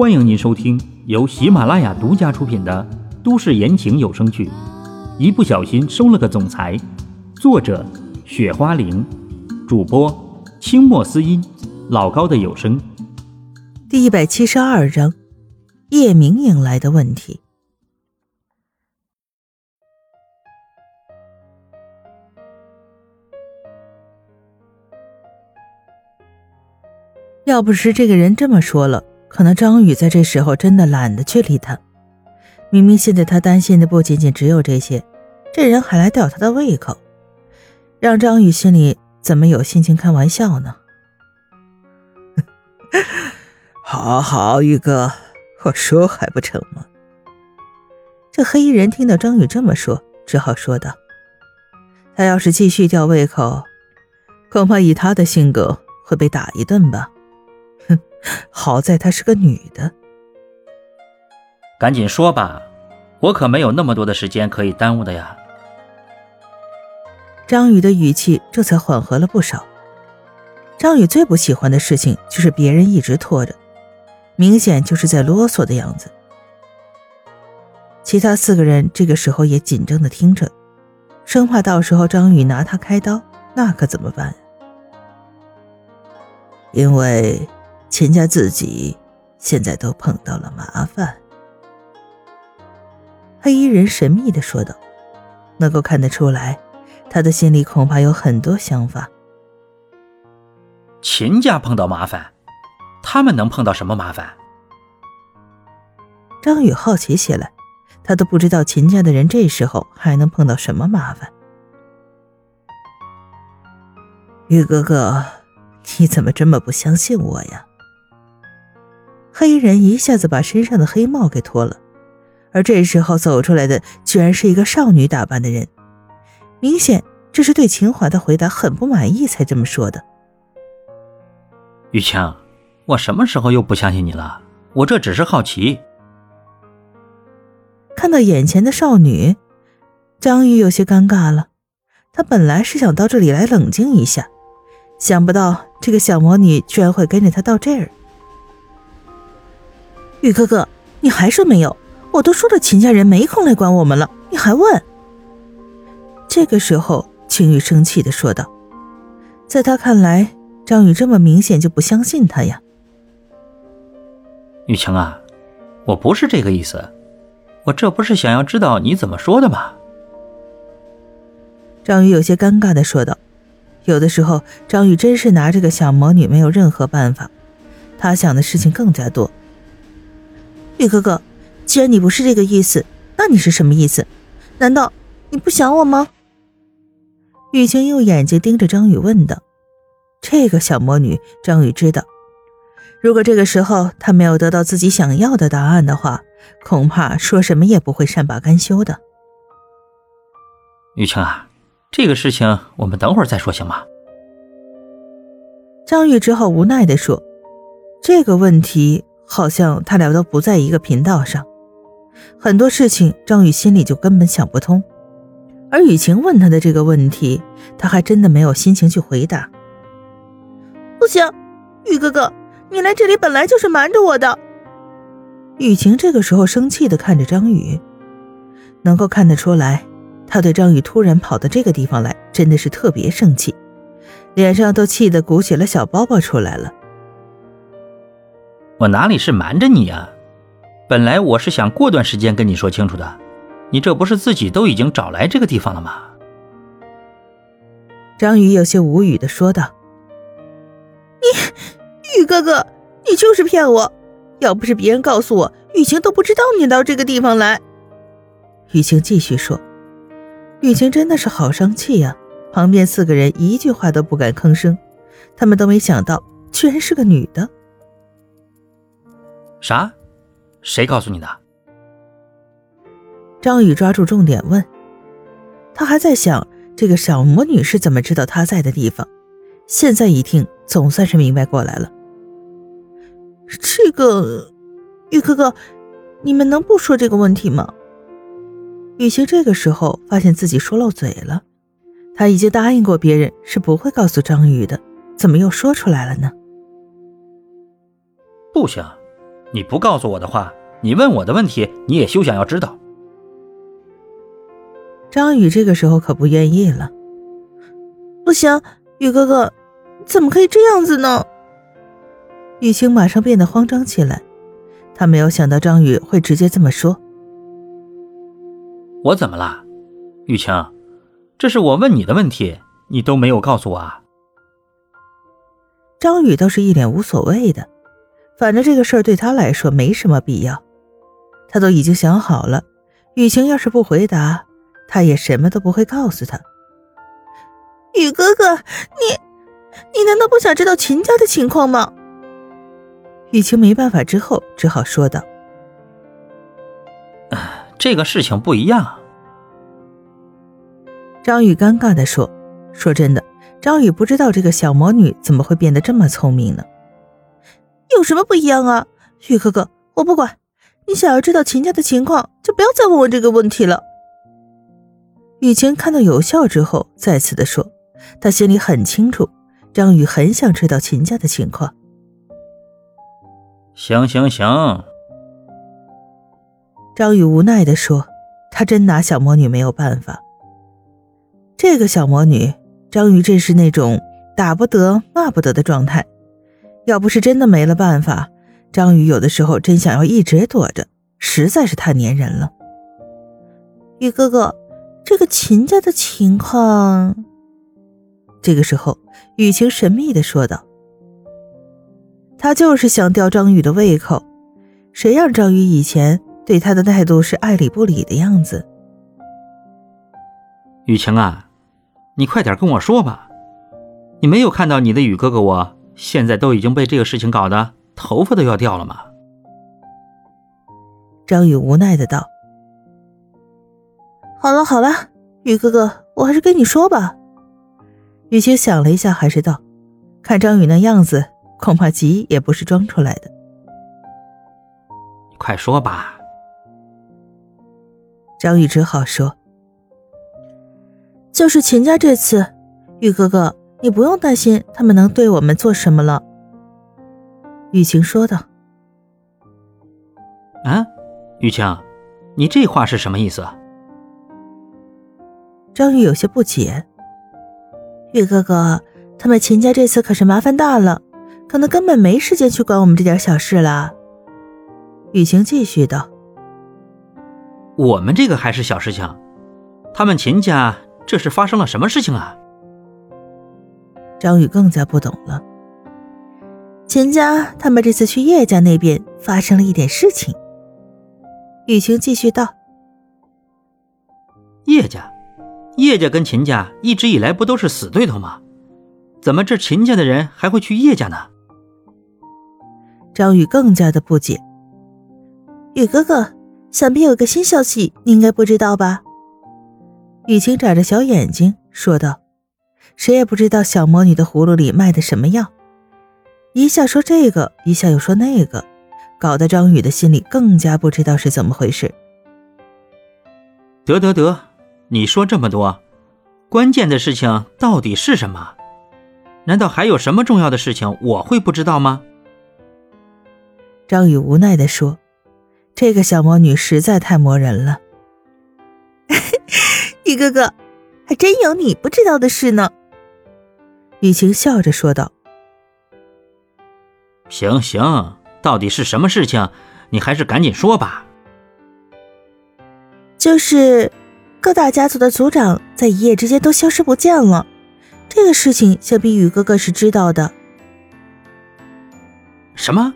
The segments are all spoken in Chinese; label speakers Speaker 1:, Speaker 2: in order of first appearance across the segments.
Speaker 1: 欢迎您收听由喜马拉雅独家出品的都市言情有声剧《一不小心收了个总裁》，作者：雪花玲，主播：清墨思音，老高的有声。
Speaker 2: 第一百七十二章，叶明迎来的问题。要不是这个人这么说了，可能张宇在这时候真的懒得去理他。明明现在他担心的不仅仅只有这些，这人还来吊他的胃口，让张宇心里怎么有心情开玩笑呢？
Speaker 3: 好好，宇哥，我说还不成吗？
Speaker 2: 这黑衣人听到张宇这么说，只好说道：“他要是继续吊胃口，恐怕以他的性格会被打一顿吧。”哼，好在她是个女的。
Speaker 1: 赶紧说吧，我可没有那么多的时间可以耽误的呀。
Speaker 2: 张宇的语气这才缓和了不少。张宇最不喜欢的事情就是别人一直拖着，明显就是在啰嗦的样子。其他四个人这个时候也紧张的听着，生怕到时候张宇拿他开刀，那可怎么办？
Speaker 3: 因为。秦家自己现在都碰到了麻烦，
Speaker 2: 黑衣人神秘的说道：“能够看得出来，他的心里恐怕有很多想法。”
Speaker 1: 秦家碰到麻烦，他们能碰到什么麻烦？
Speaker 2: 张宇好奇起来，他都不知道秦家的人这时候还能碰到什么麻烦。
Speaker 3: 玉哥哥，你怎么这么不相信我呀？
Speaker 2: 黑衣人一下子把身上的黑帽给脱了，而这时候走出来的居然是一个少女打扮的人，明显这是对秦华的回答很不满意才这么说的。
Speaker 1: 雨晴，我什么时候又不相信你了？我这只是好奇。
Speaker 2: 看到眼前的少女，张宇有些尴尬了。他本来是想到这里来冷静一下，想不到这个小魔女居然会跟着他到这儿。宇哥哥，你还说没有？我都说了，秦家人没空来管我们了，你还问？这个时候，秦宇生气的说道。在他看来，张宇这么明显就不相信他呀。
Speaker 1: 雨晴啊，我不是这个意思，我这不是想要知道你怎么说的吗？
Speaker 2: 张宇有些尴尬的说道。有的时候，张宇真是拿这个小魔女没有任何办法，他想的事情更加多。宇哥哥，既然你不是这个意思，那你是什么意思？难道你不想我吗？雨晴用眼睛盯着张宇问道。这个小魔女，张宇知道，如果这个时候他没有得到自己想要的答案的话，恐怕说什么也不会善罢甘休的。
Speaker 1: 雨晴啊，这个事情我们等会儿再说，行吗？
Speaker 2: 张宇只好无奈的说：“这个问题。”好像他俩都不在一个频道上，很多事情张宇心里就根本想不通。而雨晴问他的这个问题，他还真的没有心情去回答。不行，雨哥哥，你来这里本来就是瞒着我的。雨晴这个时候生气的看着张宇，能够看得出来，他对张宇突然跑到这个地方来，真的是特别生气，脸上都气得鼓起了小包包出来了。
Speaker 1: 我哪里是瞒着你呀？本来我是想过段时间跟你说清楚的，你这不是自己都已经找来这个地方了吗？
Speaker 2: 张宇有些无语的说道：“你，宇哥哥，你就是骗我！要不是别人告诉我，雨晴都不知道你到这个地方来。”雨晴继续说：“雨晴真的是好生气呀！旁边四个人一句话都不敢吭声，他们都没想到，居然是个女的。”
Speaker 1: 啥？谁告诉你的？
Speaker 2: 张宇抓住重点问。他还在想这个小魔女是怎么知道他在的地方，现在一听，总算是明白过来了。这个，玉哥哥，你们能不说这个问题吗？雨晴这个时候发现自己说漏嘴了，他已经答应过别人是不会告诉张宇的，怎么又说出来了呢？
Speaker 1: 不行。你不告诉我的话，你问我的问题，你也休想要知道。
Speaker 2: 张宇这个时候可不愿意了。
Speaker 3: 不行，宇哥哥，怎么可以这样子呢？
Speaker 2: 雨晴马上变得慌张起来，他没有想到张宇会直接这么说。
Speaker 1: 我怎么了，雨晴？这是我问你的问题，你都没有告诉我啊。
Speaker 2: 张宇倒是一脸无所谓的，反正这个事儿对他来说没什么必要，他都已经想好了，雨晴要是不回答。他也什么都不会告诉他。
Speaker 3: 雨哥哥，你，你难道不想知道秦家的情况吗？
Speaker 2: 雨晴没办法，之后只好说道：“
Speaker 1: 这个事情不一样。”
Speaker 2: 张宇尴尬的说：“说真的，张宇不知道这个小魔女怎么会变得这么聪明呢？
Speaker 3: 有什么不一样啊？雨哥哥，我不管，你想要知道秦家的情况，就不要再问我这个问题了。”
Speaker 2: 雨晴看到有效之后，再次的说：“她心里很清楚，张宇很想知道秦家的情况。”
Speaker 1: 行行行，
Speaker 2: 张宇无奈的说：“他真拿小魔女没有办法。这个小魔女，张宇真是那种打不得、骂不得的状态。要不是真的没了办法，张宇有的时候真想要一直躲着，实在是太粘人了。”
Speaker 3: 雨哥哥。这个秦家的情况，
Speaker 2: 这个时候，雨晴神秘的说道：“他就是想吊张宇的胃口，谁让张宇以前对他的态度是爱理不理的样子？”
Speaker 1: 雨晴啊，你快点跟我说吧，你没有看到你的雨哥哥，我现在都已经被这个事情搞得头发都要掉了吗？
Speaker 2: 张宇无奈的道。
Speaker 3: 好了好了，宇哥哥，我还是跟你说吧。
Speaker 2: 雨晴想了一下，还是道：“看张宇那样子，恐怕急也不是装出来的。”
Speaker 1: 快说吧。
Speaker 2: 张宇只好说：“
Speaker 3: 就是秦家这次，宇哥哥，你不用担心他们能对我们做什么了。”
Speaker 2: 雨晴说道。
Speaker 1: “啊，雨晴，你这话是什么意思？”
Speaker 2: 张宇有些不解，
Speaker 3: 玉哥哥，他们秦家这次可是麻烦大了，可能根本没时间去管我们这点小事了。
Speaker 2: 雨晴继续道：“
Speaker 1: 我们这个还是小事情，他们秦家这是发生了什么事情啊？”
Speaker 2: 张宇更加不懂了。
Speaker 3: 秦家他们这次去叶家那边发生了一点事情。
Speaker 2: 雨晴继续道：“
Speaker 1: 叶家。”叶家跟秦家一直以来不都是死对头吗？怎么这秦家的人还会去叶家呢？
Speaker 2: 张宇更加的不解。
Speaker 3: 雨哥哥，想必有个新消息，你应该不知道吧？
Speaker 2: 雨晴眨着小眼睛说道：“谁也不知道小魔女的葫芦里卖的什么药，一下说这个，一下又说那个，搞得张宇的心里更加不知道是怎么回事。”
Speaker 1: 得得得。你说这么多，关键的事情到底是什么？难道还有什么重要的事情我会不知道吗？
Speaker 2: 张宇无奈的说：“这个小魔女实在太磨人了。”
Speaker 3: 雨哥哥，还真有你不知道的事呢。”
Speaker 2: 雨晴笑着说道。
Speaker 1: “行行，到底是什么事情？你还是赶紧说吧。”
Speaker 3: 就是。各大家族的族长在一夜之间都消失不见了，这个事情想必雨哥哥是知道的。
Speaker 1: 什么？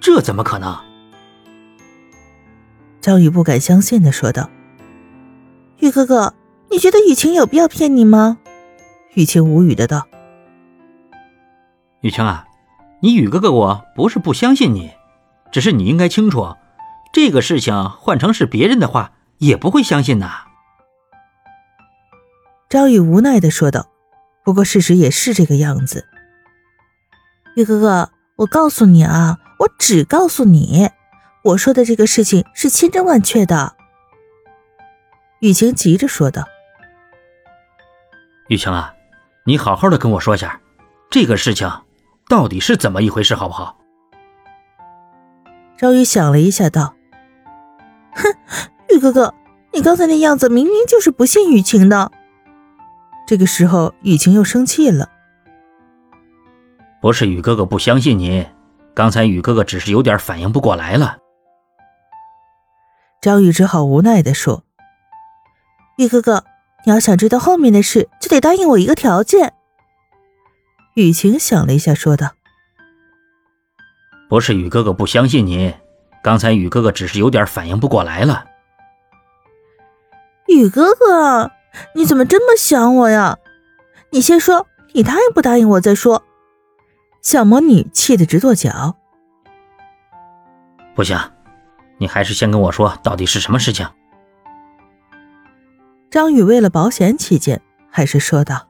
Speaker 1: 这怎么可能？
Speaker 2: 张宇不敢相信的说道：“
Speaker 3: 雨哥哥，你觉得雨晴有必要骗你吗？”
Speaker 2: 雨晴无语的道：“
Speaker 1: 雨晴啊，你雨哥哥我不是不相信你，只是你应该清楚，这个事情换成是别人的话，也不会相信呐。”
Speaker 2: 张宇无奈的说道：“不过事实也是这个样子。
Speaker 3: 雨哥哥，我告诉你啊，我只告诉你，我说的这个事情是千真万确的。”
Speaker 2: 雨晴急着说道：“
Speaker 1: 雨晴啊，你好好的跟我说下，这个事情到底是怎么一回事，好不好？”
Speaker 2: 张宇想了一下，道：“
Speaker 3: 哼，宇哥哥，你刚才那样子明明就是不信雨晴的。”
Speaker 2: 这个时候，雨晴又生气了：“
Speaker 1: 不是雨哥哥不相信你，刚才雨哥哥只是有点反应不过来了。”
Speaker 2: 张宇只好无奈的说：“
Speaker 3: 宇哥哥，你要想知道后面的事，就得答应我一个条件。”
Speaker 2: 雨晴想了一下，说道：“
Speaker 1: 不是雨哥哥不相信你，刚才雨哥哥只是有点反应不过来了。”
Speaker 3: 雨哥哥，你怎么这么想我呀？你先说，你答应不答应我再说。
Speaker 2: 小魔女气得直跺脚：“
Speaker 1: 不行，你还是先跟我说到底是什么事情。”
Speaker 2: 张宇为了保险起见，还是说道。